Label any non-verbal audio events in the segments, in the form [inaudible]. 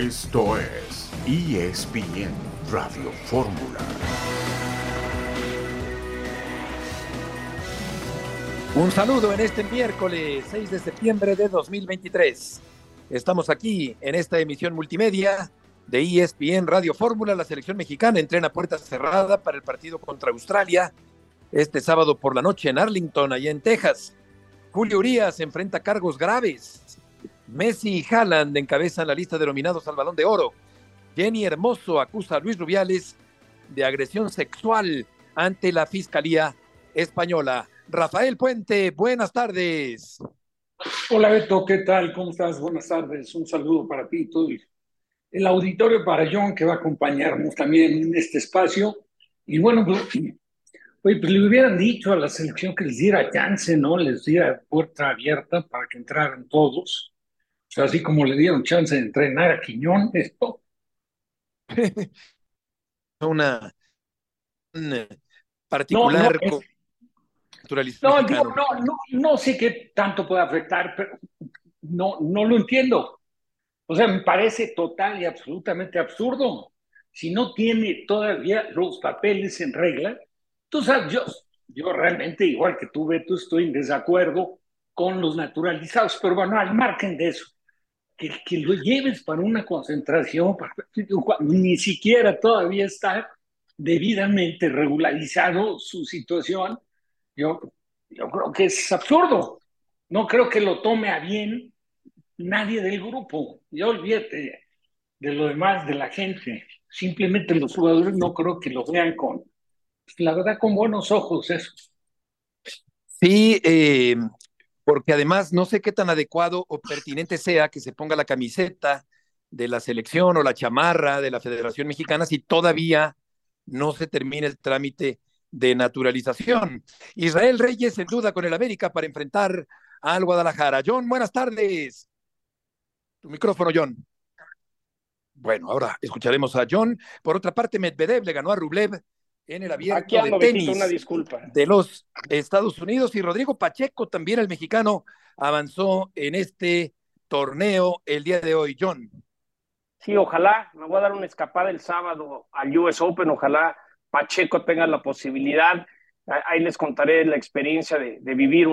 Esto es ESPN Radio Fórmula. Un saludo en este miércoles 6 de septiembre de 2023. Estamos aquí en esta emisión multimedia de ESPN Radio Fórmula. La selección mexicana entrena puerta cerrada para el partido contra Australia este sábado por la noche en Arlington, allá en Texas. Julio Urias enfrenta cargos graves. Messi y Haaland encabezan la lista de nominados al Balón de Oro. Jenny Hermoso acusa a Luis Rubiales de agresión sexual ante la Fiscalía Española. Rafael Puente, buenas tardes. Hola Beto, ¿qué tal? ¿Cómo estás? Buenas tardes. Un saludo para ti y todo el auditorio para John que va a acompañarnos también en este espacio. Y bueno, pues, pues le hubieran dicho a la selección que les diera chance, ¿no? Les diera puerta abierta para que entraran todos. O sea, así como le dieron chance de entrenar a Quiñón, esto. [laughs] una, particular no, no, no, no, no, sé qué tanto puede afectar, pero no, no lo entiendo. O sea, me parece total y absolutamente absurdo. Si no tiene todavía los papeles en regla, tú sabes, yo, yo realmente, igual que tú, Beto, estoy en desacuerdo con los naturalizados, pero bueno, al margen de eso, que, lo lleves para una concentración, ni siquiera todavía está debidamente regularizado su situación, yo, yo creo que es absurdo. No creo que lo tome a bien nadie del grupo. Yo olvídate de lo demás, de la gente. Simplemente los jugadores no creo que lo vean con, la verdad, con buenos ojos eso. Sí, eh, porque además no sé qué tan adecuado o pertinente sea que se ponga la camiseta de la selección o la chamarra de la Federación Mexicana si todavía no se termina el trámite de naturalización. Israel Reyes en duda con el América para enfrentar al Guadalajara. John, buenas tardes. Tu micrófono, John. Bueno, ahora escucharemos a John. Por otra parte, Medvedev le ganó a Rublev en el abierto de tenis una disculpa. de los Estados Unidos y Rodrigo Pacheco, también el mexicano, avanzó en este torneo el día de hoy. John. Sí, ojalá, me voy a dar una escapada el sábado al US Open, ojalá Pacheco tenga la posibilidad. Ahí les contaré la experiencia de, vivir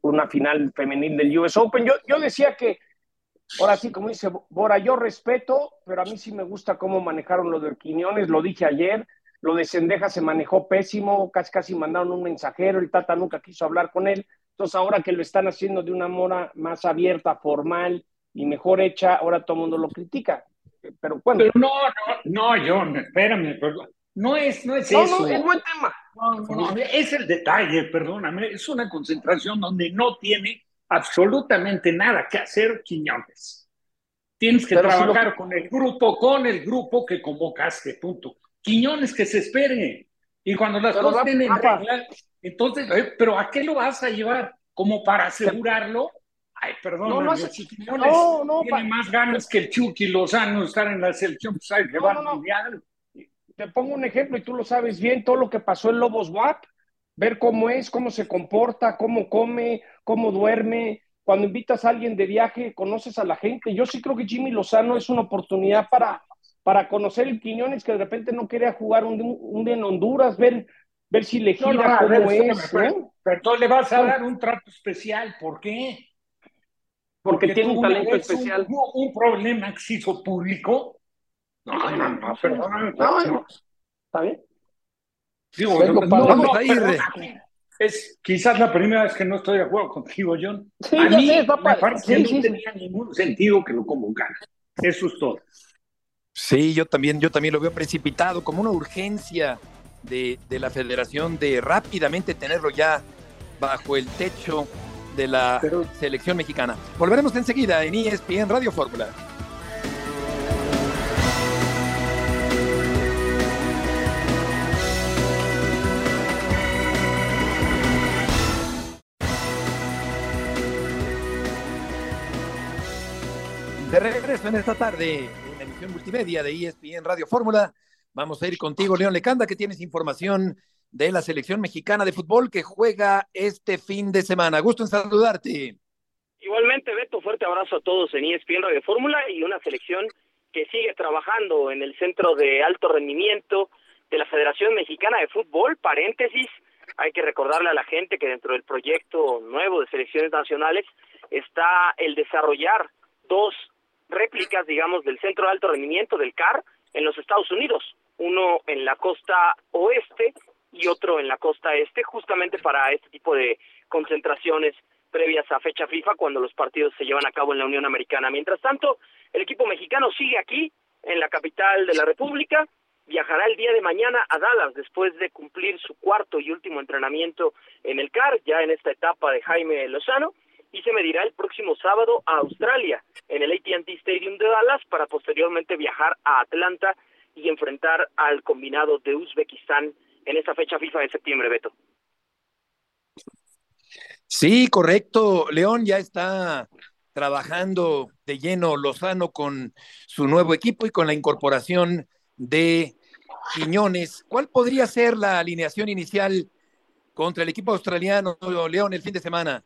una final femenil del US Open. Yo, yo decía que, ahora sí, como dice Bora, yo respeto, pero a mí sí me gusta cómo manejaron lo de Quiñones, lo dije ayer, lo de Sendeja se manejó pésimo, casi casi mandaron un mensajero, el Tata nunca quiso hablar con él. Entonces ahora que lo están haciendo de una mora más abierta, formal y mejor hecha, ahora todo el mundo lo critica. Pero bueno. Pero no, no, no, John, espérame, perdón. No es, no es eso. No, es buen tema. No, es el detalle, perdóname. Es una concentración donde no tiene absolutamente nada que hacer Quiñones. Tienes que trabajar con el grupo, con el grupo que convocaste, punto. Quiñones que se espere. Y cuando las cosas tienen regla, entonces, eh, ¿pero a qué lo vas a llevar? ¿Como para asegurarlo? Ay, perdón, no, no, Quiñones tiene más ganas que el Chucky Lozano estar en la selección, pues hay que va al mundial te pongo un ejemplo y tú lo sabes bien, todo lo que pasó en Lobos WAP, ver cómo es, cómo se comporta, cómo come, cómo duerme. Cuando invitas a alguien de viaje, conoces a la gente. Yo sí creo que Jimmy Lozano es una oportunidad para, para conocer el Quiñones que de repente no quería jugar un, un día en Honduras, ver, ver si le gira cómo es. Pero, pero, le vas a dar un trato especial. ¿Por qué? Porque, tiene un talento especial. Un, un problema exijo público no, no, no, perdón. No, ¿Está bien? Digo, vamos a ir. Es quizás la primera vez que no estoy de acuerdo contigo, John. Sí, a mí sé, me parece que no tenía ningún sentido que lo convocaran. Eso es todo. Sí, yo también, yo también lo veo precipitado, como una urgencia de, de la federación de rápidamente tenerlo ya bajo el techo de la selección mexicana. Volveremos enseguida en ESPN Radio Fórmula. De regreso en esta tarde, multimedia de ESPN Radio Fórmula, vamos a ir contigo, León Lecanda, que tienes información de la selección mexicana de fútbol que juega este fin de semana. Gusto en saludarte. Igualmente, Beto, fuerte abrazo a todos en ESPN Radio Fórmula y una selección que sigue trabajando en el Centro de Alto Rendimiento de la Federación Mexicana de Fútbol, paréntesis, hay que recordarle a la gente que dentro del proyecto nuevo de selecciones nacionales está el desarrollar dos réplicas, digamos, del Centro de Alto Rendimiento del CAR en los Estados Unidos, uno en la costa oeste y otro en la costa este, justamente para este tipo de concentraciones previas a fecha FIFA cuando los partidos se llevan a cabo en la Unión Americana. Mientras tanto, el equipo mexicano sigue aquí, en la capital de la República, viajará el día de mañana a Dallas después de cumplir su cuarto y último entrenamiento en el CAR, ya en esta etapa de Jaime Lozano, y se medirá el próximo sábado a Australia, en el ATT Stadium de Dallas, para posteriormente viajar a Atlanta y enfrentar al combinado de Uzbekistán en esta fecha FIFA de septiembre, Beto. Sí, correcto. León ya está trabajando de lleno Lozano con su nuevo equipo y con la incorporación de Quiñones. ¿Cuál podría ser la alineación inicial contra el equipo australiano León el fin de semana?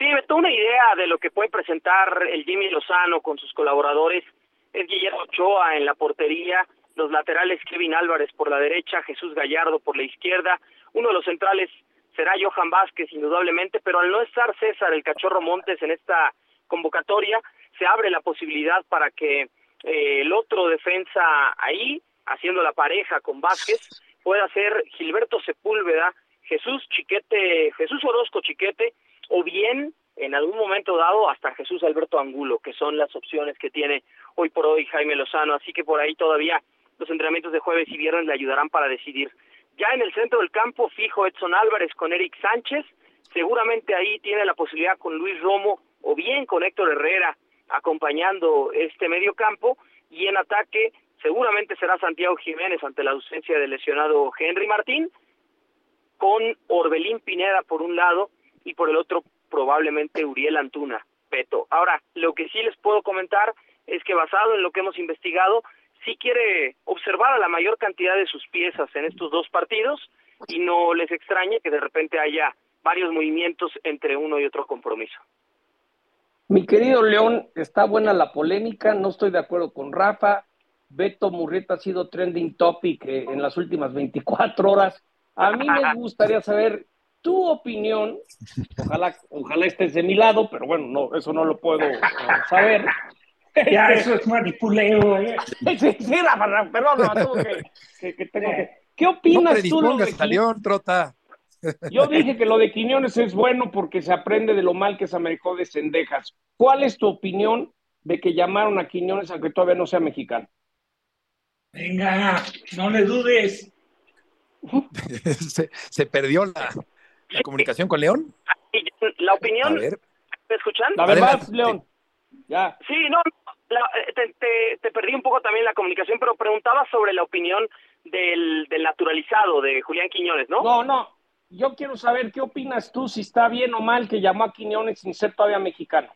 Sí, me tengo una idea de lo que puede presentar el Jimmy Lozano con sus colaboradores. Es Guillermo Ochoa en la portería, los laterales Kevin Álvarez por la derecha, Jesús Gallardo por la izquierda, uno de los centrales será Johan Vázquez indudablemente, pero al no estar César el Cachorro Montes en esta convocatoria, se abre la posibilidad para que eh, el otro defensa ahí, haciendo la pareja con Vázquez, pueda ser Gilberto Sepúlveda, Jesús Chiquete, Jesús Orozco Chiquete o bien en algún momento dado hasta Jesús Alberto Angulo, que son las opciones que tiene hoy por hoy Jaime Lozano, así que por ahí todavía los entrenamientos de jueves y viernes le ayudarán para decidir. Ya en el centro del campo fijo Edson Álvarez con Eric Sánchez, seguramente ahí tiene la posibilidad con Luis Romo o bien con Héctor Herrera acompañando este medio campo. Y en ataque seguramente será Santiago Jiménez ante la ausencia del lesionado Henry Martín con Orbelín Pineda por un lado y por el otro probablemente Uriel Antuna, Peto. Ahora, lo que sí les puedo comentar es que basado en lo que hemos investigado, sí quiere observar a la mayor cantidad de sus piezas en estos dos partidos y no les extrañe que de repente haya varios movimientos entre uno y otro compromiso. Mi querido León, está buena la polémica, no estoy de acuerdo con Rafa. Beto Murrieta ha sido trending topic eh, en las últimas 24 horas. A mí me [laughs] gustaría saber tu opinión, ojalá, ojalá estés de mi lado, pero bueno, no, eso no lo puedo eh, saber. [laughs] Ya, eso es manipuleo. ¿eh? [laughs] Sí, sí, perdón, no, que, que, tengo que... ¿Qué opinas tú? Lo de León, Trota. [laughs] Yo dije que lo de Quiñones es bueno porque se aprende de lo mal que se manejó de Cendejas. ¿Cuál es tu opinión de que llamaron a Quiñones aunque todavía no sea mexicano? Venga, no le dudes. se perdió la, la comunicación con León? La opinión. ¿Me escuchan? La verdad, León. Ya. Sí, no, eh, te, perdí un poco también la comunicación, pero preguntaba sobre la opinión del, del naturalizado de Julián Quiñones, ¿no? No, no. Yo quiero saber qué opinas tú, si está bien o mal que llamó a Quiñones sin ser todavía mexicano.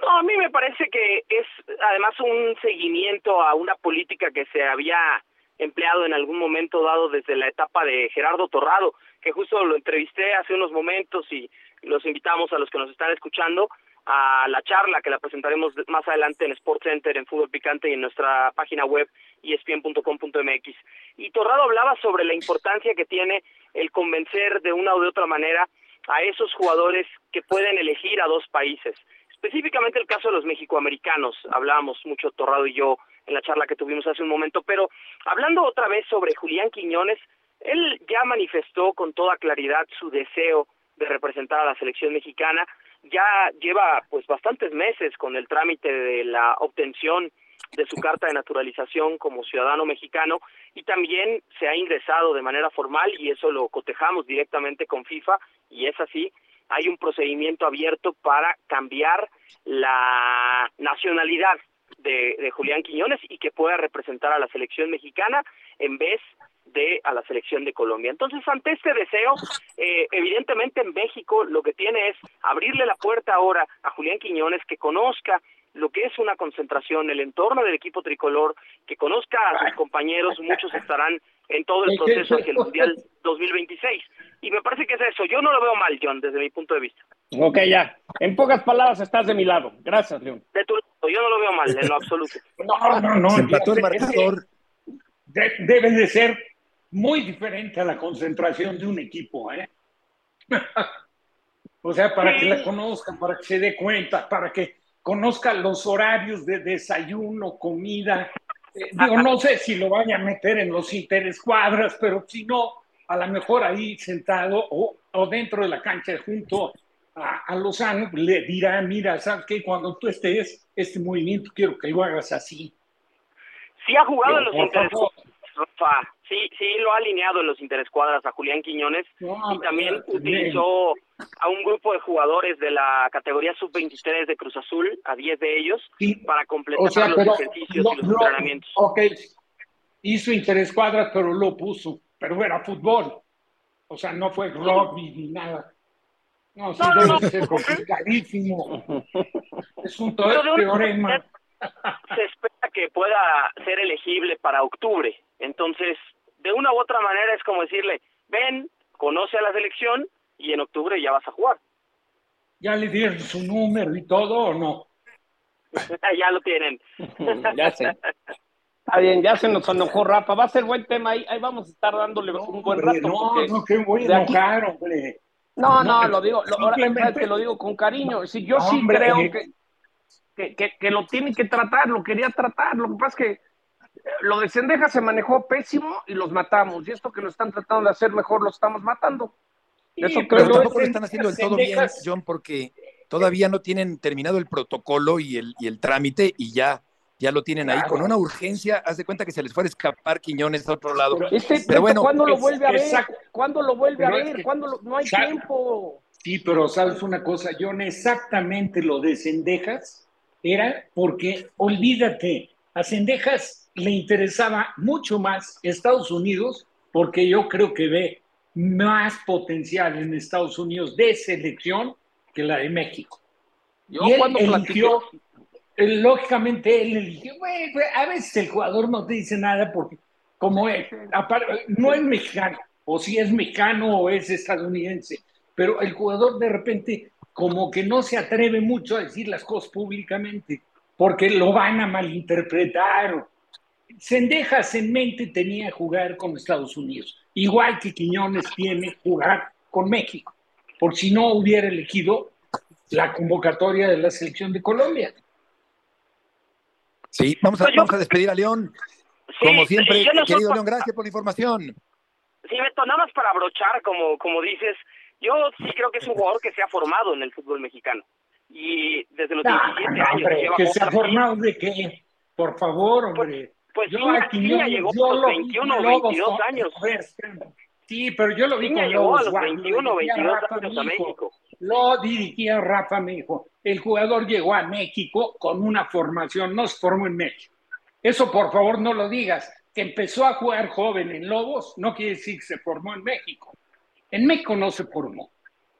No, a mí me parece que es además un seguimiento a una política que se había empleado en algún momento dado desde la etapa de Gerardo Torrado, que justo lo entrevisté hace unos momentos y los invitamos a los que nos están escuchando a la charla que la presentaremos más adelante en Sports Center, en Fútbol Picante y en nuestra página web espn.com.mx. Y Torrado hablaba sobre la importancia que tiene el convencer de una u de otra manera a esos jugadores que pueden elegir a dos países. Específicamente el caso de los mexicoamericanos, hablábamos mucho Torrado y yo en la charla que tuvimos hace un momento, pero hablando otra vez sobre Julián Quiñones, él ya manifestó con toda claridad su deseo de representar a la selección mexicana, ya lleva pues bastantes meses con el trámite de la obtención de su carta de naturalización como ciudadano mexicano y también se ha ingresado de manera formal y eso lo cotejamos directamente con FIFA y es así, hay un procedimiento abierto para cambiar la nacionalidad de, Julián Quiñones y que pueda representar a la selección mexicana en vez de a la selección de Colombia. Entonces, ante este deseo, eh, evidentemente en México lo que tiene es abrirle la puerta ahora a Julián Quiñones que conozca lo que es una concentración, el entorno del equipo tricolor, que conozca a sus compañeros, muchos estarán en todo el proceso hacia el Mundial 2026. Y me parece que es eso. Yo no lo veo mal, John, desde mi punto de vista. Ok, ya. En pocas palabras, estás de mi lado. Gracias, León. De tu yo no lo veo mal en lo absoluto. [laughs] No, no, no. Se empató el marcador. Debe de ser muy diferente a la concentración de un equipo, ¿eh? [laughs] o sea, para que la conozcan, para que se dé cuenta, para que conozca los horarios de desayuno, comida. Eh, digo, no sé si lo vaya a meter en los interescuadras, pero si no, a lo mejor ahí sentado o, o dentro de la cancha junto a, a, Lozano, le dirá, mira, ¿sabes qué? Cuando tú estés, este movimiento quiero que lo hagas así. Sí ha jugado en los interescuadras, Rafa. Sí, sí lo ha alineado en los interescuadras a Julián Quiñones no, y también utilizó a un grupo de jugadores de la categoría sub-23 de Cruz Azul, a 10 de ellos, sí. para completar o sea, los pero, ejercicios lo, y los lo, entrenamientos. Ok, hizo interescuadras, pero lo puso, pero era fútbol. O sea, no fue rugby ni nada. No, sí, No, no, debe no. ser complicadísimo. [laughs] Es un teorema. Se espera que pueda ser elegible para octubre. Entonces, de una u otra manera es como decirle, ven, conoce a la selección y en octubre ya vas a jugar. ¿Ya le dieron su número y todo o no? [laughs] ya lo tienen. [laughs] ya sé. Está bien, ya se nos enojó Rafa. Va a ser buen tema ahí. Ahí vamos a estar dándole un buen Hombre, rato. no, no, que voy a aquí- enojar, hombre. No, no, No, lo digo, lo, ahora, simplemente- que lo digo con cariño. Sí, yo sí Hombre, creo eh. que, que, que, que lo tiene que tratar, lo quería tratar. Lo que pasa es que eh, lo de Sendeja se manejó pésimo y los matamos. Y esto que lo están tratando de hacer mejor, lo estamos matando. Sí, Eso Pero creo tampoco que lo están haciendo del todo bien, John, porque todavía no tienen terminado el protocolo y el, y el trámite y ya, ya lo tienen ahí Claro. con una urgencia. Haz de cuenta que se les fue a escapar Quiñones a otro lado. Pero- Este, Pero bueno, ¿cuándo lo es- vuelve a ver? exacto. ¿Cuándo lo vuelve a Pero es ver? que- ¿Cuándo lo- no hay Exacto. tiempo? Sí, pero sabes una cosa, John, exactamente lo de Cendejas era porque, olvídate, a Cendejas le interesaba mucho más Estados Unidos porque yo creo que ve más potencial en Estados Unidos de selección que la de México. Yo y él cuando eligió, platiqué, él, lógicamente él eligió, güey, a veces el jugador no te dice nada porque como es, apar- no es mexicano, o si es mexicano o es estadounidense, pero el jugador de repente como que no se atreve mucho a decir las cosas públicamente porque lo van a malinterpretar. Sendejas en mente tenía jugar con Estados Unidos, igual que Quiñones tiene jugar con México, por si no hubiera elegido la convocatoria de la selección de Colombia. Sí, vamos a, Pues yo- vamos a despedir a León. Sí, Como siempre, no querido León, gracias por la información. Sí, Beto, nada más para abrochar, como, como dices, yo sí creo que es un jugador que se ha formado en el fútbol mexicano. Y desde los Ah, 17 no, años hombre, que se ha formado de qué, por favor, hombre. Pues Yo Ciña- a Quiñones, Ciña llegó a yo los lo vi 21 o con Lobos, 22 con- años. a ver. Sí, pero yo lo vi Ciña con llegó a los Guap, 21 o lo dirigía 22 Rafa, años a. México. Lo dirigía Rafa, mi hijo. El jugador llegó a México con una formación, no se formó en México. Eso, por favor, no lo digas. Que empezó a jugar joven en Lobos no quiere decir que se formó en México. En México no se formó.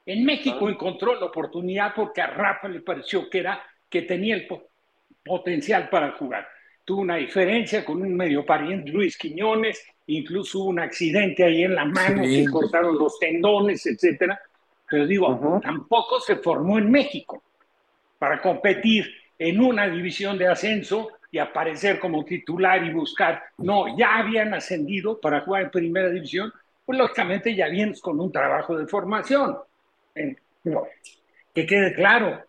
En México encontró la oportunidad porque a Rafa le pareció que era que tenía el po- potencial para jugar. Tuvo una diferencia con un medio pariente, Luis Quiñones, incluso hubo un accidente ahí en la mano, Sí. que cortaron los tendones, etcétera. Pero digo, Ujú. tampoco se formó en México para competir en una división de ascenso y aparecer como titular y buscar. No, ya habían ascendido para jugar en primera división, pues lógicamente ya vienes con un trabajo de formación. No, que quede claro,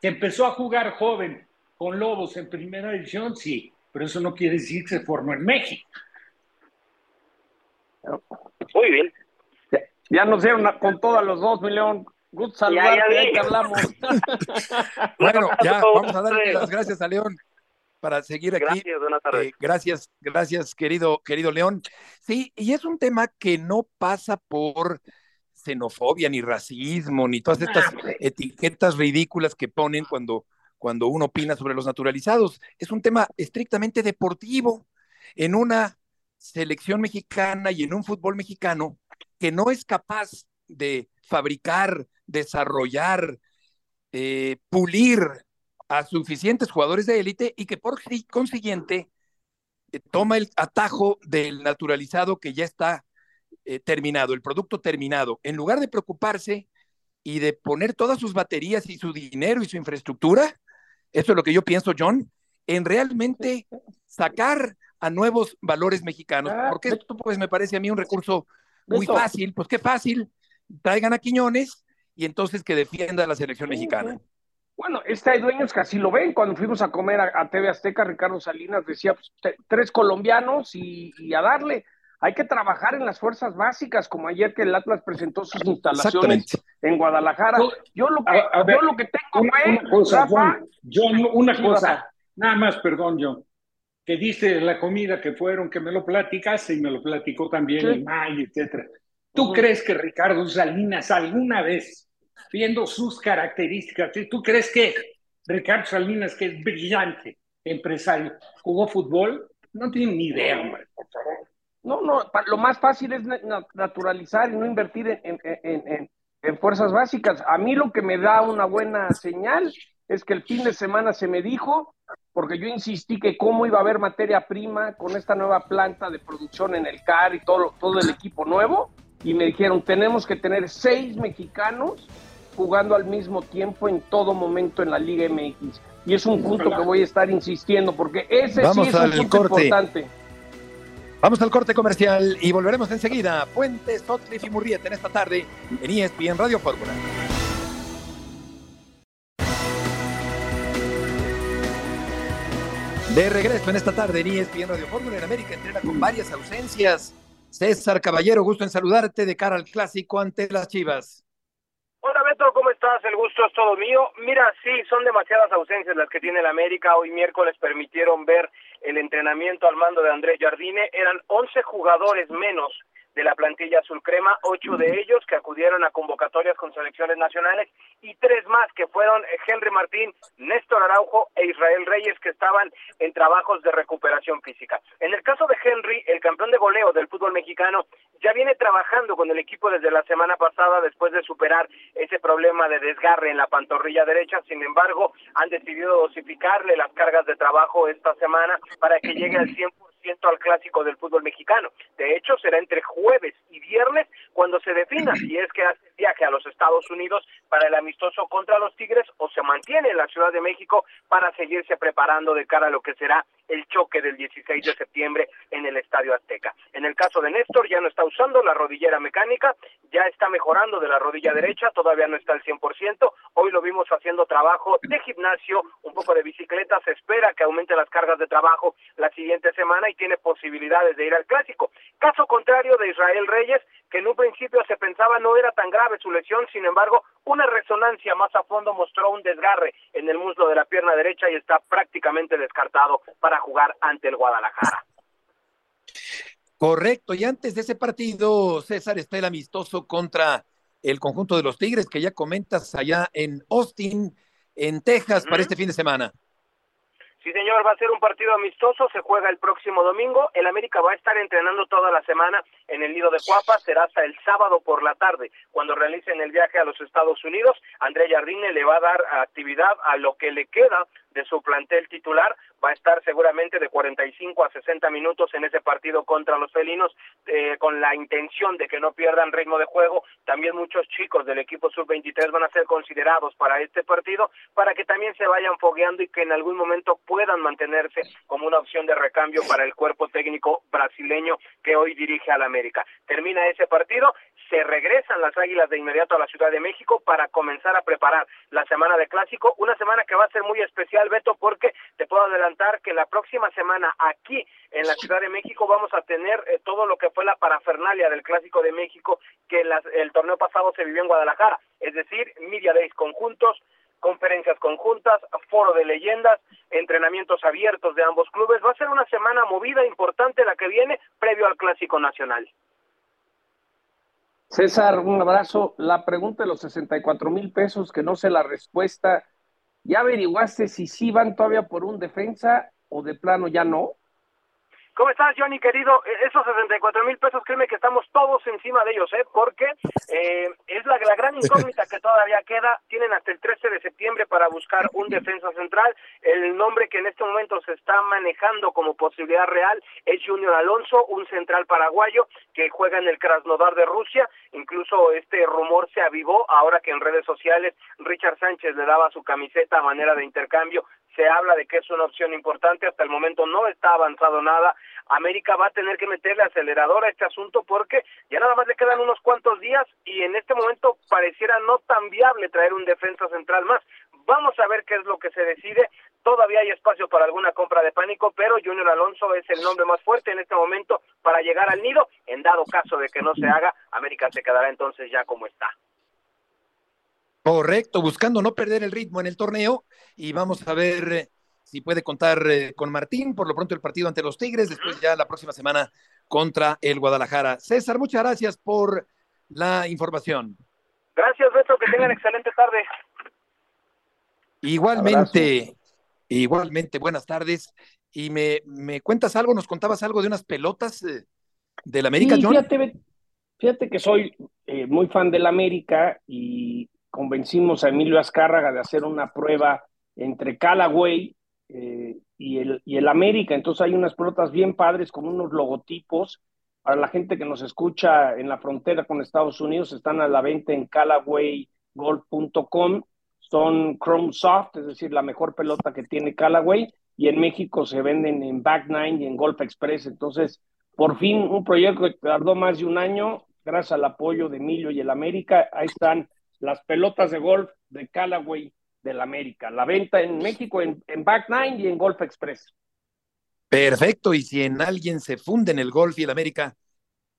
que empezó a jugar joven con Lobos en primera división, sí, pero eso no quiere decir que se formó en México. Muy bien. ya nos dieron a- con todos los dos, mi León. Gusto saludarte, ya vi. ahí te hablamos. [laughs] Bueno, ya, vamos a darle las gracias a León para seguir aquí. Gracias, buenas tardes. Eh, gracias, gracias, querido, querido León. Sí, y es un tema que no pasa por xenofobia, ni racismo, ni todas estas etiquetas ridículas que ponen cuando, cuando uno opina sobre los naturalizados. Es un tema estrictamente deportivo en una selección mexicana y en un fútbol mexicano que no es capaz de fabricar, desarrollar, eh, pulir a suficientes jugadores de élite y que por si- consiguiente eh, toma el atajo del naturalizado que ya está eh, terminado, el producto terminado, en lugar de preocuparse y de poner todas sus baterías y su dinero y su infraestructura eso es lo que yo pienso, John, en realmente sacar a nuevos valores mexicanos, ah, porque esto pues me parece a mí un recurso muy fácil, pues qué fácil, traigan a Quiñones y entonces que defienda la selección mexicana. Bueno, este hay dueños que así lo ven. Cuando fuimos a comer a, TV Azteca, Ricardo Salinas decía, pues, tres colombianos y, a darle. Hay que trabajar en las fuerzas básicas, como ayer que el Atlas presentó sus instalaciones en Guadalajara. Yo lo que, yo lo que tengo, una, cosa, una cosa, nada más, perdón, John, que dice la comida que fueron, que me lo platicaste y me lo platicó también sí. May, etcétera. ¿Tú crees que Ricardo Salinas alguna vez viendo sus características. ¿Tú crees que Ricardo Salinas, que es brillante empresario, jugó fútbol? No tiene ni idea, hombre, por favor. No, no, lo más fácil es naturalizar y no invertir en, en, en, fuerzas básicas. A mí lo que me da una buena señal es que el fin de semana se me dijo, porque yo insistí que cómo iba a haber materia prima con esta nueva planta de producción en el CAR y todo, todo el equipo nuevo, y me dijeron, tenemos que tener seis mexicanos jugando al mismo tiempo en todo momento en la Liga MX. Y es un punto que voy a estar insistiendo porque ese sí es un punto importante. Vamos al corte comercial y volveremos enseguida. Puentes, Sotcliffe y Murrieta en esta tarde en ESPN Radio Fórmula. De regreso en esta tarde en ESPN Radio Fórmula en América entrena con varias ausencias. César Caballero, gusto en saludarte de cara al clásico ante las Chivas. Hola Beto, ¿cómo estás? El gusto es todo mío. Mira, sí, son demasiadas ausencias las que tiene el América. Hoy miércoles permitieron ver el entrenamiento al mando de Andrés Jardine. Eran 11 jugadores menos de la plantilla azul crema, ocho de ellos que acudieron a convocatorias con selecciones nacionales y tres más que fueron Henry Martín, Néstor Araujo e Israel Reyes que estaban en trabajos de recuperación física. En el caso de Henry, el campeón de goleo del fútbol mexicano ya viene trabajando con el equipo desde la semana pasada después de superar ese problema de desgarre en la pantorrilla derecha. Sin embargo, han decidido dosificarle las cargas de trabajo esta semana para que llegue al [clears throat] 100% al clásico del fútbol mexicano. De hecho, será entre jueves y viernes cuando se defina [clears throat] si es que hace viaje a los Estados Unidos para el amistoso contra los Tigres o se mantiene en la Ciudad de México para seguirse preparando de cara a lo que será el choque del 16 de septiembre en el Estadio Azteca. En el caso de Néstor, ya no está usando la rodillera mecánica, ya está mejorando de la rodilla derecha, todavía no está al 100%. Hoy lo vimos haciendo trabajo de gimnasio, un poco de bicicleta, se espera que aumente las cargas de trabajo la siguiente semana y tiene posibilidades de ir al clásico. Caso contrario de Israel Reyes, que en un principio se pensaba no era tan grave su lesión, sin embargo, una resonancia más a fondo mostró un desgarre en el muslo de la pierna derecha y está prácticamente descartado para jugar ante el Guadalajara. Correcto, y antes de ese partido, César está el amistoso contra el conjunto de los Tigres que ya comentas allá en Austin, en Texas, para este fin de semana. Sí, señor, va a ser un partido amistoso, se juega el próximo domingo. El América va a estar entrenando toda la semana en el nido de Cuapa, será hasta el sábado por la tarde, cuando realicen el viaje a los Estados Unidos. André Jardine le va a dar actividad a lo que le queda de su plantel titular. Va a estar seguramente de 45 a 60 minutos en ese partido contra los felinos, eh, con la intención de que no pierdan ritmo de juego. También muchos chicos del equipo sub-23 van a ser considerados para este partido, para que también se vayan fogueando y que en algún momento puedan mantenerse como una opción de recambio para el cuerpo técnico brasileño que hoy dirige al América. Termina ese partido, se regresan las Águilas de inmediato a la Ciudad de México para comenzar a preparar la semana de clásico, una semana que va a ser muy especial, Beto, porque te puedo adelantar que la próxima semana aquí en la Ciudad de México vamos a tener eh, todo lo que fue la parafernalia del Clásico de México que el torneo pasado se vivió en Guadalajara, es decir, Media Days conjuntos, conferencias conjuntas, foro de leyendas, entrenamientos abiertos de ambos clubes. Va a ser una semana movida, importante la que viene previo al Clásico Nacional. César, un abrazo. La pregunta de los 64 mil pesos, que no sé la respuesta. ¿Ya averiguaste si sí van todavía por un defensa o de plano ya no? ¿Cómo estás, Johnny, querido? E, esos 64 mil pesos, créeme que estamos todos encima de ellos, ¿eh? Porque eh, es la, la, gran incógnita que todavía queda. Tienen hasta el 13 de septiembre para buscar un defensa central. El nombre que en este momento se está manejando como posibilidad real es Junior Alonso, un central paraguayo que juega en el Krasnodar de Rusia. Incluso este rumor se avivó ahora que en redes sociales Richard Sánchez le daba su camiseta a manera de intercambio se habla de que es una opción importante, hasta el momento no está avanzado nada. América va a tener que meterle acelerador a este asunto porque ya nada más le quedan unos cuantos días y en este momento pareciera no tan viable traer un defensa central más. Vamos a ver qué es lo que se decide. Todavía hay espacio para alguna compra de pánico, pero Junior Alonso es el nombre más fuerte en este momento para llegar al nido. En dado caso de que no se haga, América se quedará entonces ya como está. Correcto, buscando no perder el ritmo en el torneo y vamos a ver eh, si puede contar eh, con Martín, por lo pronto el partido ante los Tigres, después ya la próxima semana contra el Guadalajara. César, muchas gracias por la información. Gracias, Beto, que tengan excelente tarde. Igualmente, igualmente, buenas tardes. Y me, me, cuentas algo, nos contabas algo de unas pelotas eh, del América, sí, Fíjate, fíjate, que soy muy fan del América y convencimos a Emilio Azcárraga de hacer una prueba entre Callaway eh, y, el, y el América. Entonces hay unas pelotas bien padres con unos logotipos. Para la gente que nos escucha en la frontera con Estados Unidos, están a la venta en CallawayGolf.com. Son Chrome Soft, es decir, la mejor pelota que tiene Callaway. Y en México se venden en Back Nine y en Golf Express. Entonces, por fin, un proyecto que tardó más de un año, gracias al apoyo de Emilio y el América. Ahí están las pelotas de golf de Callaway del América. La venta en México en, Back Nine y en Golf Express. Perfecto, y si en alguien se funde en el golf y el América,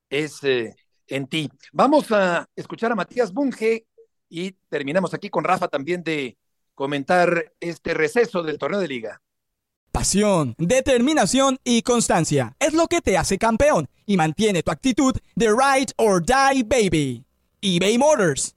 es eh, en ti. Vamos a escuchar a Matías Bunge y terminamos aquí con Rafa también de comentar este receso del torneo de liga. Pasión, determinación y constancia es lo que te hace campeón y mantiene tu actitud de ride or die baby. eBay Motors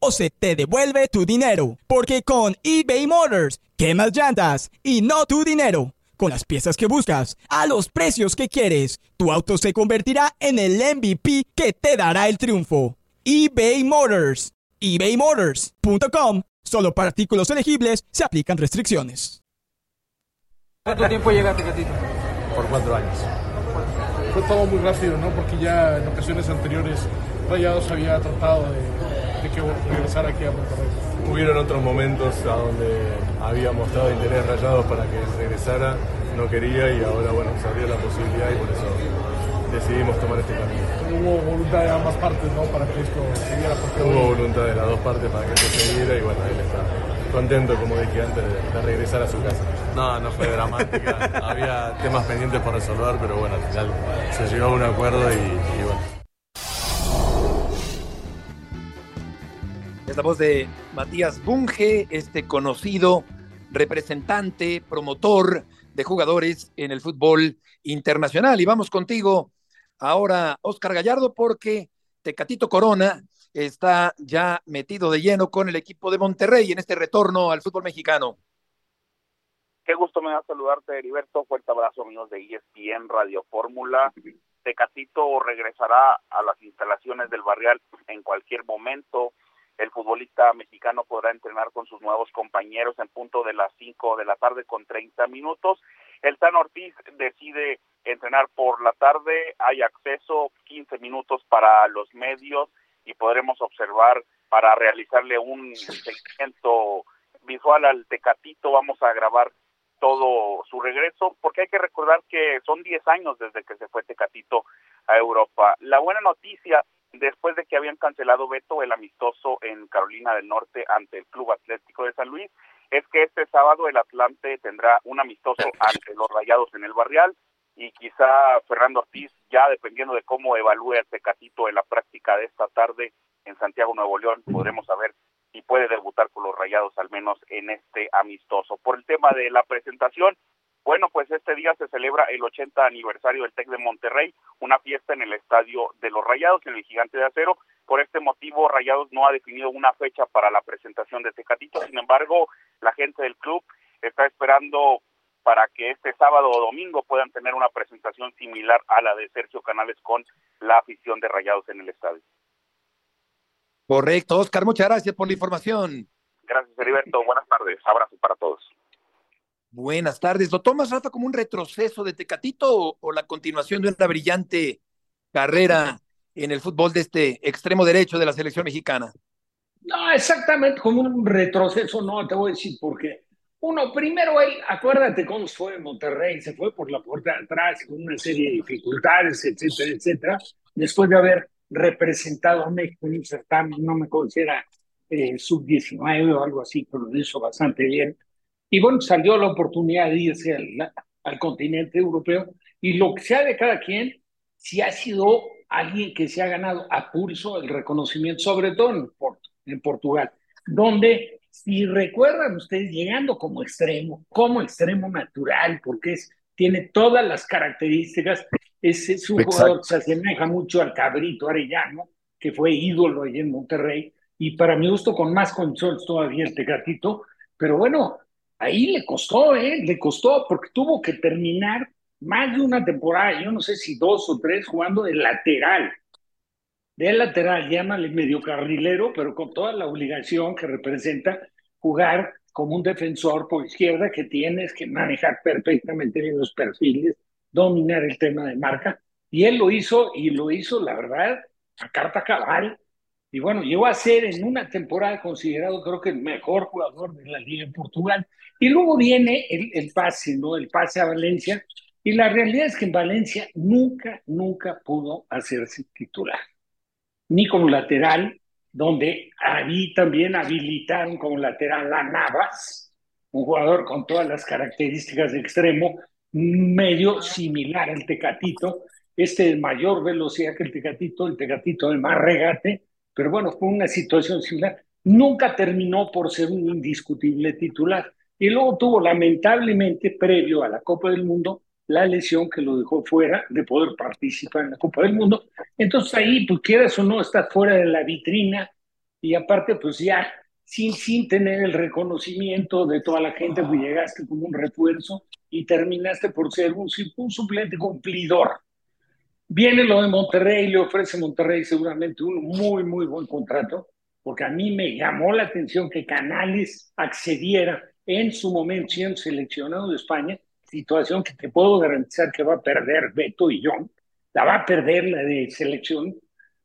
o se te devuelve tu dinero. Porque con eBay Motors, quemas llantas y no tu dinero. Con las piezas que buscas, a los precios que quieres, tu auto se convertirá en el MVP que te dará el triunfo. eBay Motors. ebaymotors.com. Solo para artículos elegibles se aplican restricciones. ¿Cuánto tiempo llegaste, Gatito? Por cuatro años. Fue todo muy rápido, ¿no? Porque ya en ocasiones anteriores Rayados había tratado de de que regresar aquí a Monterrey. Hubieron otros momentos a donde había mostrado interés rayado para que regresara, no quería y ahora bueno, se abrió la posibilidad y por eso decidimos tomar este camino. Hubo voluntad de ambas partes, ¿no? Para que esto siguiera. Hubo voluntad de las dos partes para que esto siguiera y bueno, él está contento, como dije antes, de, regresar a su casa. No, no fue dramática. [laughs] Había temas pendientes por resolver, pero bueno, al final se llegó a un acuerdo y, y bueno. Es la voz de Matías Bunge, este conocido representante, promotor de jugadores en el fútbol internacional. Y vamos contigo ahora, Oscar Gallardo, porque Tecatito Corona está ya metido de lleno con el equipo de Monterrey en este retorno al fútbol mexicano. Qué gusto me da saludarte, Heriberto. Fuerte abrazo, amigos de ESPN Radio Fórmula. Tecatito regresará a las instalaciones del Barrial en cualquier momento el futbolista mexicano podrá entrenar con sus nuevos compañeros en punto de las 5 de la tarde con 30 minutos. El Tan Ortiz decide entrenar por la tarde, hay acceso 15 minutos para los medios y podremos observar para realizarle un seguimiento visual al Tecatito, vamos a grabar todo su regreso, porque hay que recordar que son 10 años desde que se fue Tecatito a Europa. La buena noticia después de que habían cancelado Beto el amistoso en Carolina del Norte ante el Club Atlético de San Luis, es que este sábado el Atlante tendrá un amistoso ante los Rayados en el Barrial y quizá Fernando Ortiz, ya dependiendo de cómo evalúe el Tecatito en la práctica de esta tarde en Santiago Nuevo León, podremos saber si puede debutar con los Rayados al menos en este amistoso. Por el tema de la presentación, bueno, pues este día se celebra el 80 aniversario del TEC de Monterrey, una fiesta en el Estadio de los Rayados, en el Gigante de Acero. Por este motivo, Rayados no ha definido una fecha para la presentación de Tecatito. Sin embargo, la gente del club está esperando para que este sábado o domingo puedan tener una presentación similar a la de Sergio Canales con la afición de Rayados en el estadio. Correcto, Oscar, muchas gracias por la información. Gracias, Heriberto. Buenas tardes. Abrazo para todos. Buenas tardes. ¿Lo tomas, Rafa, como un retroceso de Tecatito o, la continuación de una brillante carrera en el fútbol de este extremo derecho de la selección mexicana? No, exactamente como un retroceso, no, te voy a decir por qué. Uno, primero él, acuérdate cómo fue en Monterrey, se fue por la puerta de atrás con una serie de dificultades, etcétera, etcétera, después de haber representado a México en un certamen, no me considera eh, sub-19 o algo así, pero lo hizo bastante bien. Y bueno, salió la oportunidad de irse al, al continente europeo. Y lo que sea de cada quien, si ha sido alguien que se ha ganado a pulso el reconocimiento, sobre todo en, en Portugal, donde, si recuerdan ustedes, llegando como extremo, como extremo natural, porque es, tiene todas las características, es, es un jugador que se asemeja mucho al cabrito Arellano, que fue ídolo ahí en Monterrey, y para mi gusto con más consoles todavía el Tecatito, pero bueno, ahí le costó, ¿eh? Le costó porque tuvo que terminar más de una temporada, yo no sé si dos o tres, jugando de lateral. De lateral, llámale medio carrilero, pero con toda la obligación que representa jugar como un defensor por izquierda que tienes que manejar perfectamente bien los perfiles, dominar el tema de marca. Y él lo hizo, y lo hizo, la verdad, a carta cabal. Y bueno, llegó a ser en una temporada considerado, creo que el mejor jugador de la Liga en Portugal. Y luego viene el, el pase, ¿no? El pase a Valencia. Y la realidad es que en Valencia nunca, nunca pudo hacerse titular. Ni como lateral, donde ahí también habilitaron como lateral a Navas, un jugador con todas las características de extremo, medio similar al Tecatito, este de mayor velocidad que el Tecatito, el Tecatito de más regate, pero bueno, fue una situación similar. Nunca terminó por ser un indiscutible titular. Y luego tuvo lamentablemente, previo a la Copa del Mundo, la lesión que lo dejó fuera de poder participar en la Copa del Mundo. Entonces ahí, pues quieras o no, estás fuera de la vitrina y aparte, pues ya sin, sin tener el reconocimiento de toda la gente, pues llegaste como un refuerzo y terminaste por ser un, un suplente cumplidor. Viene lo de Monterrey, le ofrece Monterrey seguramente un muy, muy buen contrato, porque a mí me llamó la atención que Canales accediera en su momento siendo seleccionado de España, situación que te puedo garantizar que va a perder Beto y John, la va a perder la de selección,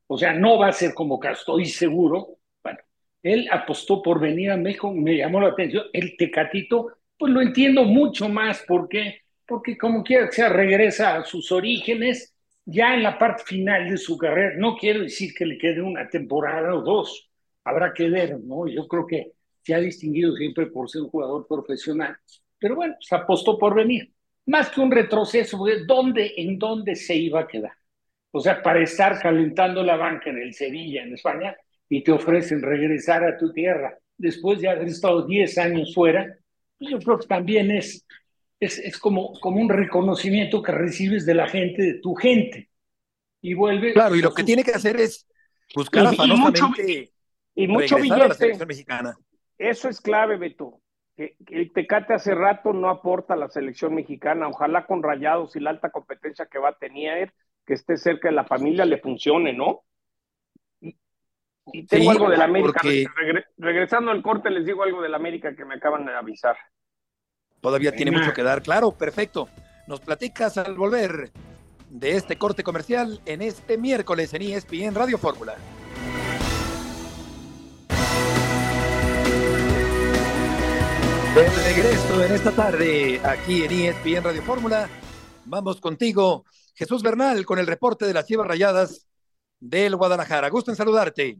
o sea, no va a ser como estoy seguro. Bueno, él apostó por venir a México, me llamó la atención. El Tecatito, pues lo entiendo mucho más, ¿por qué? Porque como quiera que sea, regresa a sus orígenes, ya en la parte final de su carrera, no quiero decir que le quede una temporada o dos, habrá que ver, ¿no? Yo creo que se ha distinguido siempre por ser un jugador profesional, pero bueno, se apostó por venir. Más que un retroceso, ¿dónde, ¿en dónde se iba a quedar? O sea, para estar calentando la banca en el Sevilla, en España, y te ofrecen regresar a tu tierra después de haber estado 10 años fuera, pues yo creo que también es es, como, como un reconocimiento que recibes de la gente, de tu gente. Y vuelve. Claro, y lo que tiene que hacer es buscar y, y mucho, y mucho billete. mexicana. Eso es clave, Beto. Que, el Tecate hace rato no aporta a la selección mexicana. Ojalá con Rayados y la alta competencia que va a tener, que esté cerca de la familia, le funcione, ¿no? Y, tengo algo de la América. regresando al corte, les digo algo de la América que me acaban de avisar. Todavía tiene mucho que dar, claro, perfecto. Nos platicas al volver de este corte comercial en este miércoles en ESPN Radio Fórmula. De regreso en esta tarde aquí en ESPN Radio Fórmula, vamos contigo, Jesús Bernal, con el reporte de las Chivas Rayadas del Guadalajara. Gusto en saludarte.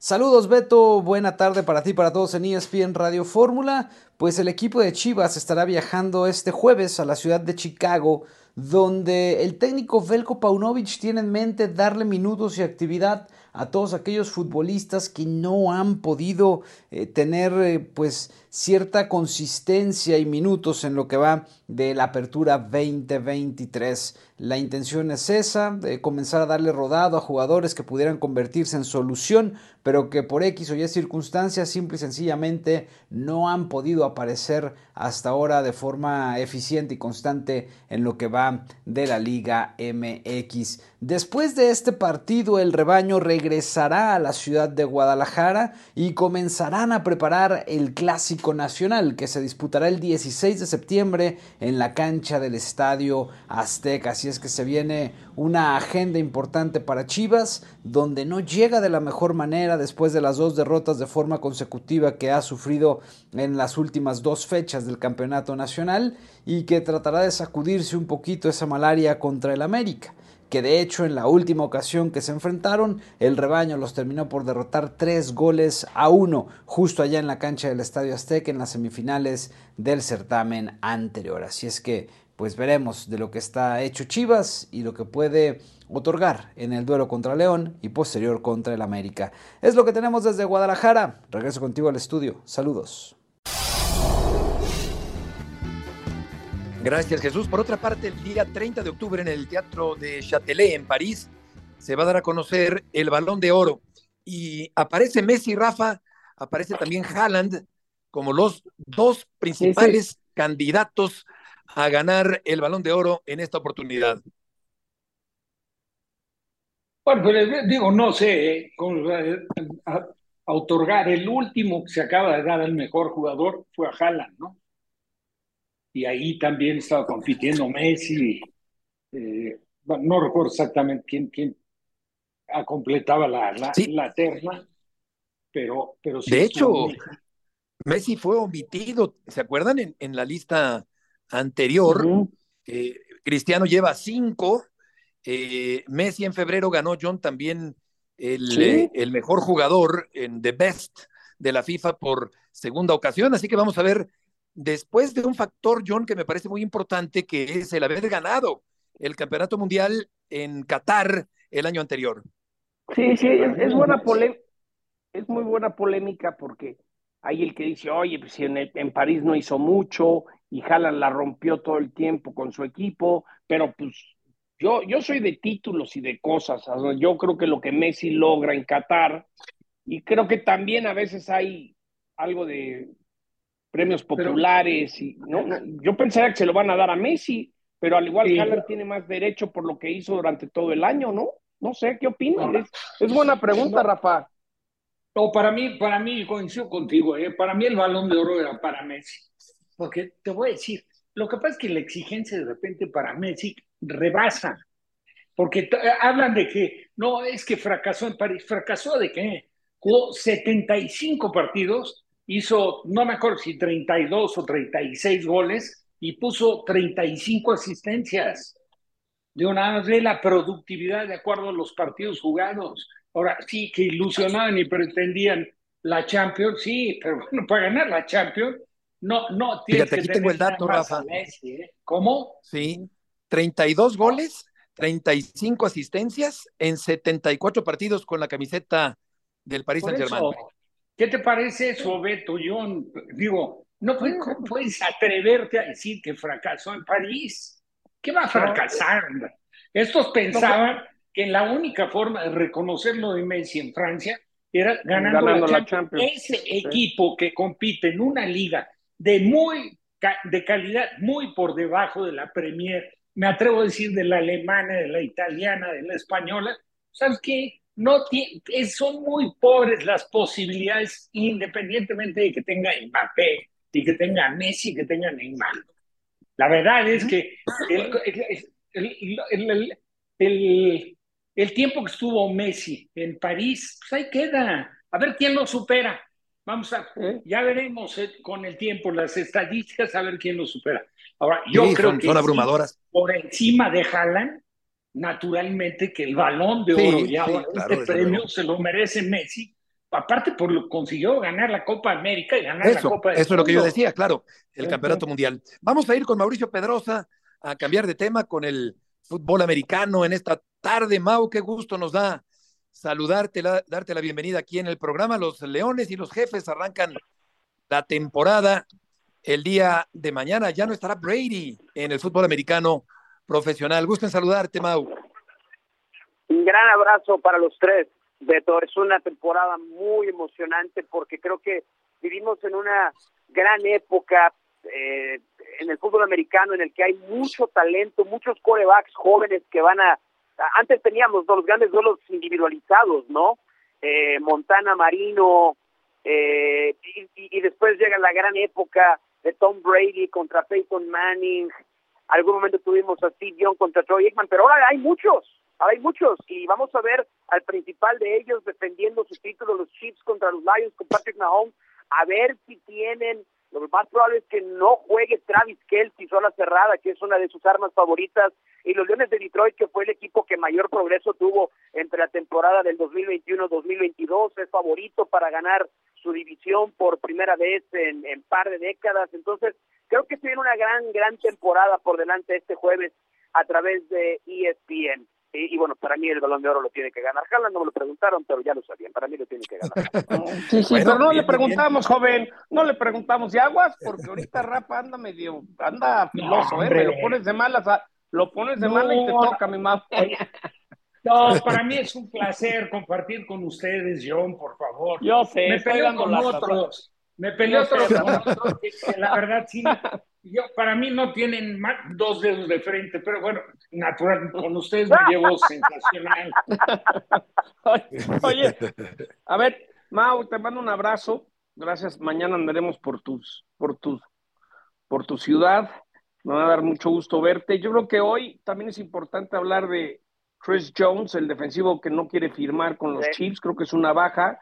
Saludos Beto, buena tarde para ti, para todos en ESPN Radio Fórmula. Pues el equipo de Chivas estará viajando este jueves a la ciudad de Chicago, donde el técnico Velko Paunovic tiene en mente darle minutos y actividad a todos aquellos futbolistas que no han podido eh, tener eh, pues cierta consistencia y minutos en lo que va de la apertura 2023. La intención es esa, de comenzar a darle rodado a jugadores que pudieran convertirse en solución, pero que por X o Y circunstancias simple y sencillamente no han podido aparecer hasta ahora de forma eficiente y constante en lo que va de la Liga MX. Después de este partido, el rebaño regresará a la ciudad de Guadalajara y comenzarán a preparar el Clásico Nacional que se disputará el 16 de septiembre en la cancha del Estadio Azteca. Así es que se viene una agenda importante para Chivas, donde no llega de la mejor manera después de las dos derrotas de forma consecutiva que ha sufrido en las últimas dos fechas del Campeonato Nacional y que tratará de sacudirse un poquito esa malaria contra el América que de hecho en la última ocasión que se enfrentaron, el rebaño los terminó por derrotar tres goles a uno, justo allá en la cancha del Estadio Azteca en las semifinales del certamen anterior. Así es que pues veremos de lo que está hecho Chivas y lo que puede otorgar en el duelo contra León y posterior contra el América. Es lo que tenemos desde Guadalajara. Regreso contigo al estudio. Saludos. Gracias Jesús. Por otra parte, el día 30 de octubre en el Teatro de Châtelet en París se va a dar a conocer el Balón de Oro y aparece Messi, Rafa, aparece también Haaland como los dos principales candidatos a ganar el balón de oro en esta oportunidad? Bueno, pues digo, no sé, a, otorgar el último que se acaba de dar al mejor jugador fue a Haaland, ¿no? Y ahí también estaba compitiendo Messi. Eh, no recuerdo exactamente quién, quién completaba la, la, terna, pero, pero sí. De hecho, Messi. fue omitido, ¿se acuerdan? En, en la lista anterior. Eh, Cristiano lleva cinco. Eh, Messi en febrero ganó John también el, eh, el, mejor jugador en The Best de la FIFA por segunda ocasión. Así que vamos a ver, después de un factor, John, que me parece muy importante, que es el haber ganado el Campeonato Mundial en Qatar el año anterior. Sí, sí, es, buena polémica, es muy buena polémica porque hay el que dice, oye, pues si en, en París no hizo mucho, y Haaland la rompió todo el tiempo con su equipo, pero pues yo, yo soy de títulos y de cosas, yo creo que lo que Messi logra en Qatar, y creo que también a veces hay algo de premios populares, y no, yo pensaría que se lo van a dar a Messi, pero al igual sí. Haaland tiene más derecho por lo que hizo durante todo el año, ¿no? No sé, ¿qué opinas? Es, buena pregunta, Rafa. No, para mí, para mí, coincido contigo, ¿eh? para mí el balón de oro era para Messi. Porque te voy a decir, lo que pasa es que la exigencia de repente para Messi rebasa. Porque hablan de que no, es que fracasó en París. ¿Fracasó de qué? Jugó 75 partidos, hizo, no me acuerdo si 32 o 36 goles y puso 35 asistencias. De una vez la productividad de acuerdo a los partidos jugados. Ahora sí que ilusionaban y pretendían la Champions, sí, pero [laughs] bueno, para ganar la Champions no, no, Fíjate, aquí tengo el dato, Rafa. ¿eh? ¿Cómo? Sí, 32 goles, 35 asistencias en 74 partidos con la camiseta del Paris Saint-Germain. ¿Qué te parece eso, Beto, John? Digo, no puedes atreverte a decir que fracasó en París. ¿Qué va a fracasar? Estos pensaban que la única forma de reconocer lo de Messi en Francia era ganando, la, Champions. Ese equipo que compite en una liga de muy de calidad muy por debajo de la Premier, me atrevo a decir de la alemana, de la italiana, de la española, ¿sabes qué? No son muy pobres las posibilidades, independientemente de que tenga Mbappé y que tenga Messi, que tenga Neymar. La verdad es que el, el, el tiempo que estuvo Messi en París, pues ahí queda. A ver quién lo supera. Vamos a, ya veremos eh, con el tiempo las estadísticas a ver quién lo supera. Ahora, yo creo que son abrumadoras. por encima de Haaland, naturalmente que el balón de oro y este premio se lo merece Messi, aparte por lo consiguió ganar la Copa América y ganar la Copa Eso es lo que yo decía, claro, el Campeonato Mundial. Vamos a ir con Mauricio Pedrosa a cambiar de tema con el fútbol americano en esta tarde. Mau, qué gusto nos da saludarte, darte la bienvenida aquí en el programa. Los Leones y los Jefes arrancan la temporada el día de mañana. Ya no estará Brady en el fútbol americano profesional. Gusto en saludarte, Mau. Un gran abrazo para los tres, Beto. Es una temporada muy emocionante porque creo que vivimos en una gran época eh, en el fútbol americano en el que hay mucho talento, muchos corebacks jóvenes que van a... Antes teníamos los grandes duelos individualizados, ¿no? Eh, Montana Marino, eh, y, después llega la gran época de Tom Brady contra Peyton Manning, algún momento tuvimos a Steve Young contra Troy Aikman, pero ahora hay muchos, hay muchos, y vamos a ver al principal de ellos defendiendo su título, los Chiefs contra los Lions con Patrick Mahomes, a ver si tienen lo más probable es que no juegue Travis Kelsey sola cerrada, que es una de sus armas favoritas, y los Leones de Detroit, que fue el equipo que mayor progreso tuvo entre la temporada del 2021-2022, es favorito para ganar su división por primera vez en, en par de décadas. Entonces, creo que tiene una gran, gran temporada por delante este jueves a través de ESPN. Y, bueno, para mí el balón de oro lo tiene que ganar. Haaland no me lo preguntaron, pero ya lo sabían. Para mí lo tiene que ganar. [laughs] sí, sí, pero no le preguntamos, joven. No le preguntamos de aguas, porque ahorita Rafa anda medio, anda filoso, ¿eh? Me lo pones de malas, lo pones de malas y te toca, mi mamá. [laughs] No, para mí es un placer compartir con ustedes, John, por favor. Yo sé, me peleo con otros. Me peleó otros con otros la verdad sí yo, para mí no tienen dos dedos de frente, pero bueno, natural, con ustedes me llevo sensacional. [laughs] Oye, a ver, Mau, te mando un abrazo. Gracias. Mañana andaremos por tus, por tus, por tu ciudad. Me va a dar mucho gusto verte. Yo creo que hoy también es importante hablar de Chris Jones, el defensivo que no quiere firmar con los Chiefs. Creo que es una baja.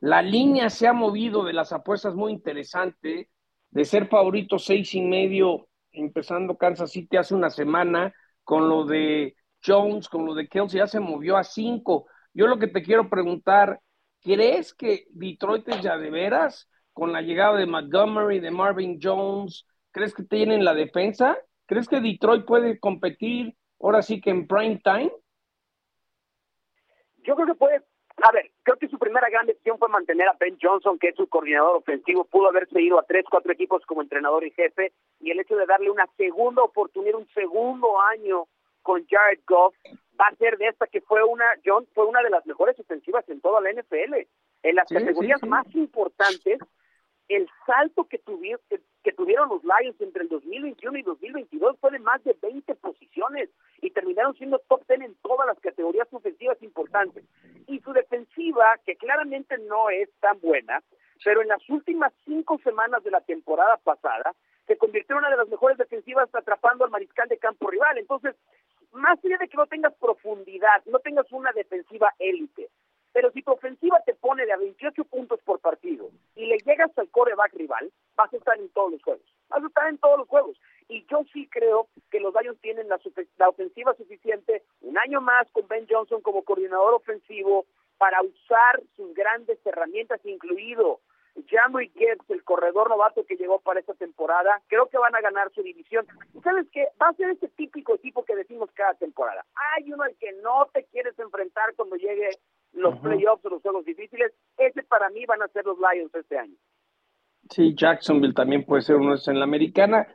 La línea se ha movido de las apuestas muy interesante de ser favorito seis y medio, empezando Kansas City hace una semana, con lo de Jones, con lo de Kelsey, ya se movió a cinco. Yo lo que te quiero preguntar, ¿crees que Detroit es ya de veras con la llegada de Montgomery, de Marvin Jones? ¿Crees que tienen la defensa? ¿Crees que Detroit puede competir ahora sí que en prime time? Yo creo que puede a ver, creo que su primera gran decisión fue mantener a Ben Johnson, que es su coordinador ofensivo. Pudo haberse ido a tres, cuatro equipos como entrenador y jefe. Y el hecho de darle una segunda oportunidad, un segundo año con Jared Goff, va a ser de esta que fue una, John, fue una de las mejores ofensivas en toda la NFL. En las categorías más importantes, el salto que tuvieron, que tuvieron los Lions entre el 2021 y 2022 fue de más de 20 posiciones y terminaron siendo top 10 en todas las categorías ofensivas importantes. Y su defensiva, que claramente no es tan buena, pero en las últimas cinco semanas de la temporada pasada se convirtió en una de las mejores defensivas atrapando al mariscal de campo rival. Entonces, más allá de que no tengas profundidad, no tengas una defensiva élite, pero si tu ofensiva te pone de a 28 puntos por partido y le llegas al coreback rival, vas a estar en todos los juegos. Vas a estar en todos los juegos. Y yo sí creo que los Lions tienen la, la ofensiva suficiente, un año más con Ben Johnson como coordinador ofensivo, para usar sus grandes herramientas, incluido Jamie Gibbs, el corredor novato que llegó para esta temporada, creo que van a ganar su división. ¿Y sabes qué? Va a ser ese típico equipo que decimos cada temporada. Hay uno al que no te quieres enfrentar cuando llegue los playoffs o los juegos difíciles. Ese para mí van a ser los Lions este año. Sí, Jacksonville también puede ser uno en la americana.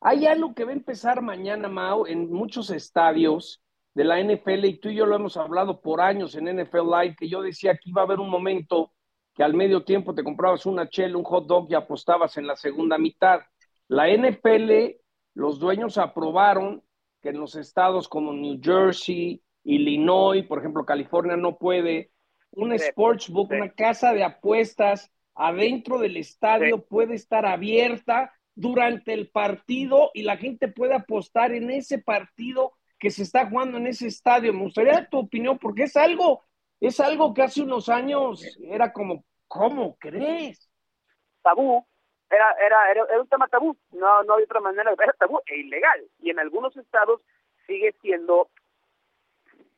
Hay algo que va a empezar mañana, Mao, en muchos estadios de la NFL, y tú y yo lo hemos hablado por años en NFL Live, que yo decía que iba a haber un momento que al medio tiempo te comprabas una chela, un hot dog y apostabas en la segunda mitad. La NFL, los dueños aprobaron que en los estados como New Jersey, Illinois, por ejemplo, California no puede, un sportsbook, una casa de apuestas adentro del estadio puede estar abierta durante el partido y la gente puede apostar en ese partido que se está jugando en ese estadio. Me gustaría tu opinión porque es algo es algo que hace unos años era como, ¿cómo crees? Tabú, era, era, era, un tema tabú, no, no hay otra manera, era tabú e ilegal. Y en algunos estados sigue siendo,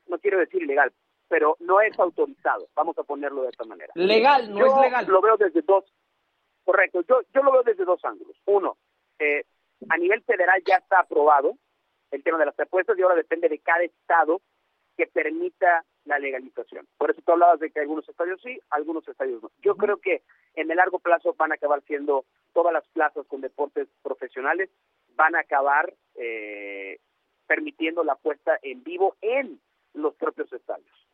no quiero decir ilegal, pero no es autorizado, vamos a ponerlo de esta manera. Legal, no es legal. Lo veo desde dos, correcto, yo, yo lo veo desde dos ángulos. Uno, eh, a nivel federal ya está aprobado el tema de las apuestas y ahora depende de cada estado que permita la legalización. Por eso tú hablabas de que algunos estadios sí, algunos estadios no. Yo creo que en el largo plazo van a acabar siendo todas las plazas con deportes profesionales, van a acabar eh, permitiendo la puesta en vivo en los propios estadios.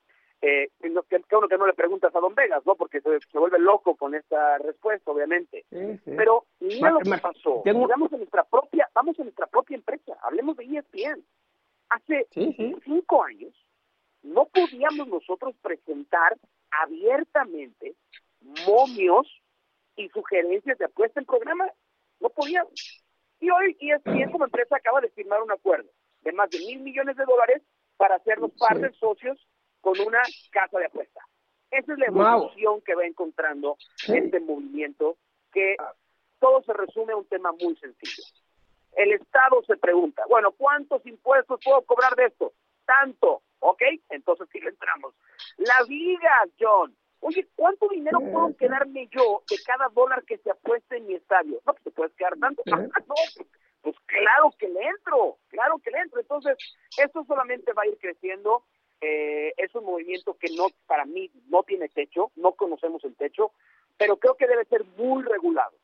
Eh, que, que uno que no le preguntas a Don Vegas, ¿no? Porque se, vuelve loco con esta respuesta, obviamente. Pero mira lo que pasó. Vamos en nuestra propia, vamos en nuestra propia empresa. Hablemos de ESPN. Hace cinco años no podíamos nosotros presentar abiertamente momios y sugerencias de apuesta en programa. No podíamos. Y hoy ESPN como empresa acaba de firmar un acuerdo de más de mil millones de dólares para hacernos parte de socios con una casa de apuesta. Esa es la evolución que va encontrando este movimiento que todo se resume a un tema muy sencillo. El Estado se pregunta, bueno, ¿cuántos impuestos puedo cobrar de esto? Tanto, ¿ok? Entonces sí le entramos. Las ligas, John. Oye, ¿cuánto dinero puedo quedarme yo de cada dólar que se apueste en mi estadio? No, pues te puedes quedar tanto. [laughs] no, pues, claro que le entro, claro que le entro. Entonces, esto solamente va a ir creciendo. Eh, es un movimiento que no, para mí, no tiene techo, no conocemos el techo, pero creo que debe ser muy regulado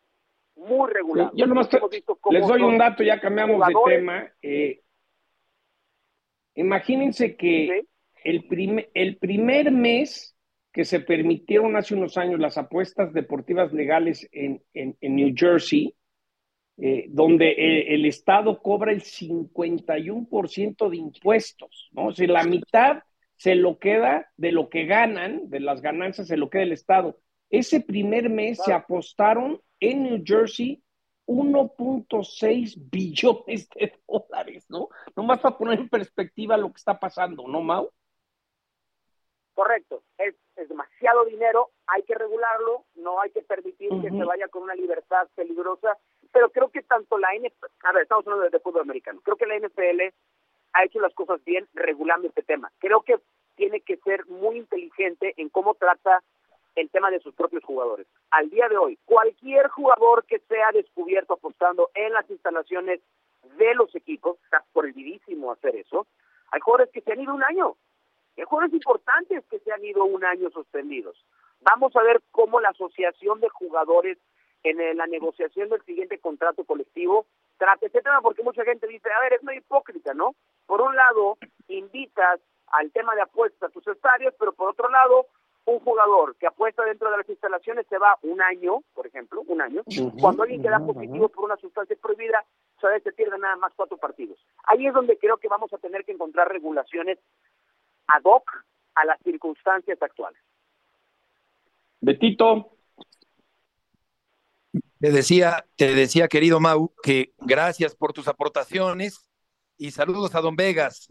muy regulado. yo nomás les doy un dato, ya cambiamos de tema. Eh, imagínense que el, primer, el primer mes que se permitieron hace unos años las apuestas deportivas legales en, en, New Jersey, eh, donde eh, el, Estado cobra el 51% de impuestos, ¿no? O sea, la mitad se lo queda de lo que ganan, de las ganancias se lo queda el Estado. Ese primer mes se apostaron en New Jersey 1.6 billones de [laughs] dólares, ¿no? Nomás para poner en perspectiva lo que está pasando, ¿no, Mau? Correcto, es, demasiado dinero, hay que regularlo, no hay que permitir que se vaya con una libertad peligrosa, pero creo que tanto la NFL, a ver, estamos hablando de fútbol americano, creo que la NFL ha hecho las cosas bien regulando este tema. Creo que tiene que ser muy inteligente en cómo trata el tema de sus propios jugadores. Al día de hoy, cualquier jugador que sea descubierto apostando en las instalaciones de los equipos, está prohibidísimo hacer eso. Hay jugadores que se han ido un año, hay jugadores importantes que se han ido un año suspendidos. Vamos a ver cómo la asociación de jugadores en la negociación del siguiente contrato colectivo trata ese tema, porque mucha gente dice, a ver, es muy hipócrita, ¿no? Por un lado, invitas al tema de apuestas a tus estadios, pero por otro lado, un jugador que apuesta dentro de las instalaciones se va un año, por ejemplo, un año, cuando alguien queda positivo por una sustancia prohibida, sabes, se pierde nada más cuatro partidos. Ahí es donde creo que vamos a tener que encontrar regulaciones ad hoc a las circunstancias actuales. Betito. Te decía, te decía, querido Mau, que gracias por tus aportaciones y saludos a Don Vegas.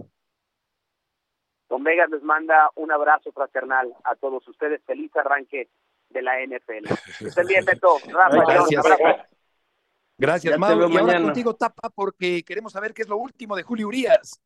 Don Vegas les manda un abrazo fraternal a todos ustedes. Feliz arranque de la NFL. Estén bien, Beto. [laughs] Rafa, Gracias. Gracias, Mauro. Y ahora contigo, Tapa, porque queremos saber qué es lo último de Julio Urias.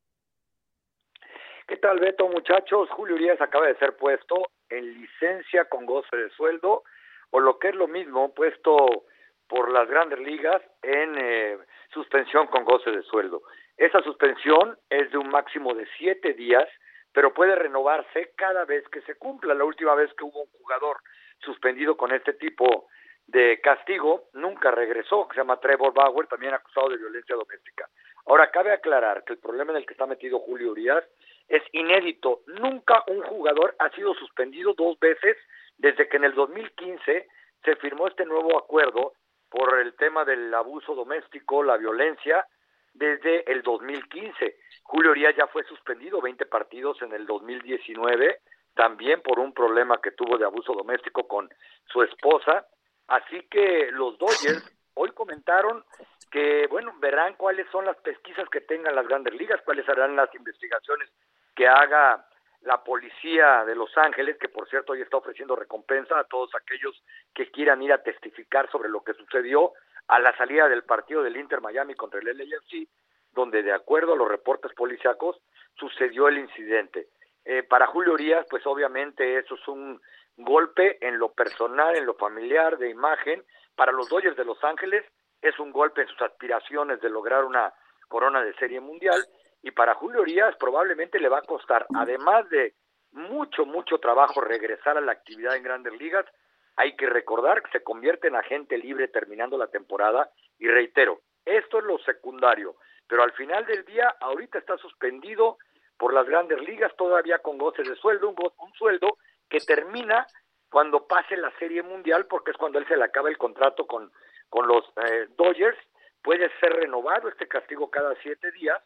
¿Qué tal, Beto, muchachos? Julio Urias acaba de ser puesto en licencia con goce de sueldo, o lo que es lo mismo, puesto por las grandes ligas en eh, suspensión con goce de sueldo. Esa suspensión es de un máximo de siete días pero puede renovarse cada vez que se cumpla. La última vez que hubo un jugador suspendido con este tipo de castigo, nunca regresó, que se llama Trevor Bauer, también acusado de violencia doméstica. Ahora, cabe aclarar que el problema en el que está metido Julio Urias es inédito. Nunca un jugador ha sido suspendido dos veces desde que en el 2015 se firmó este nuevo acuerdo por el tema del abuso doméstico, la violencia, desde el 2015. Julio Urias ya fue suspendido 20 partidos en el 2019, también por un problema que tuvo de abuso doméstico con su esposa. Así que los Dodgers hoy comentaron que, bueno, verán cuáles son las pesquisas que tengan las grandes ligas, cuáles serán las investigaciones que haga la policía de Los Ángeles, que por cierto hoy está ofreciendo recompensa a todos aquellos que quieran ir a testificar sobre lo que sucedió a la salida del partido del Inter Miami contra el LAFC, donde de acuerdo a los reportes policíacos sucedió el incidente. Eh, para Julio Urias, pues obviamente eso es un golpe en lo personal, en lo familiar, de imagen. Para los Dodgers de Los Ángeles es un golpe en sus aspiraciones de lograr una corona de serie mundial. Y para Julio Urias probablemente le va a costar, además de mucho, mucho trabajo regresar a la actividad en grandes ligas, hay que recordar que se convierte en agente libre terminando la temporada. Y reitero, esto es lo secundario, pero al final del día ahorita está suspendido por las grandes ligas todavía con goce de sueldo, un, un sueldo que termina cuando pase la Serie Mundial porque es cuando él se le acaba el contrato con, con los eh, Dodgers, puede ser renovado este castigo cada siete días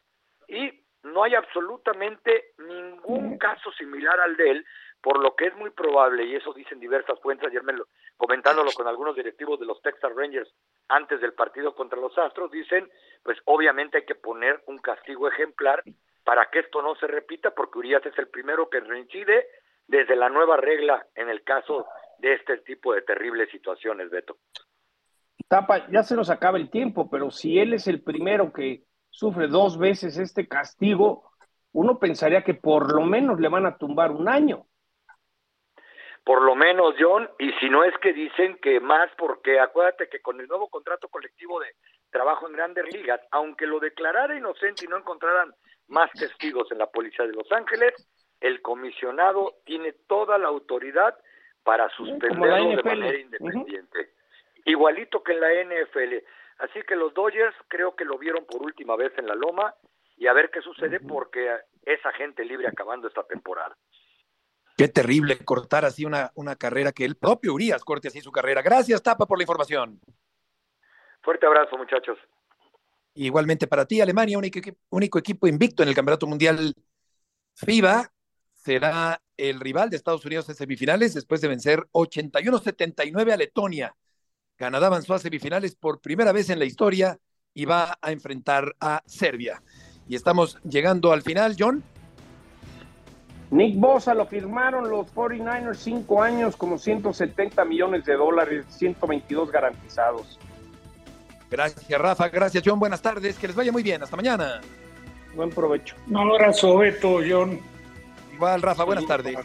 y no hay absolutamente ningún caso similar al de él, por lo que es muy probable, y eso dicen diversas fuentes, ayer me lo, comentándolo con algunos directivos de los Texas Rangers antes del partido contra los Astros, dicen, pues obviamente hay que poner un castigo ejemplar para que esto no se repita, porque Urias es el primero que reincide desde la nueva regla en el caso de este tipo de terribles situaciones, Beto. Tapa, ya se nos acaba el tiempo, pero si él es el primero que sufre dos veces este castigo, uno pensaría que por lo menos le van a tumbar un año. Por lo menos, John, y si no es que dicen que más, porque acuérdate que con el nuevo contrato colectivo de trabajo en grandes ligas, aunque lo declarara inocente y no encontraran más testigos en la policía de Los Ángeles, el comisionado tiene toda la autoridad para suspenderlo de manera independiente. Igualito que en la NFL. Así que los Dodgers creo que lo vieron por última vez en la Loma y a ver qué sucede porque es agente libre acabando esta temporada. Qué terrible cortar así una, una carrera que el propio Urias corte así su carrera. Gracias, Tapa, por la información. Fuerte abrazo, muchachos. Igualmente para ti, Alemania, único, único equipo invicto en el Campeonato Mundial FIBA, será el rival de Estados Unidos en semifinales después de vencer 81-79 a Letonia. Canadá avanzó a semifinales por primera vez en la historia y va a enfrentar a Serbia. Y estamos llegando al final, John. Nick Bosa lo firmaron los 49ers cinco años como 170 millones de dólares, 122 garantizados. Gracias, Rafa. Gracias, John. Buenas tardes. Que les vaya muy bien. Hasta mañana. Buen provecho. Un abrazo, Beto, John. Igual, Rafa. Buenas tardes.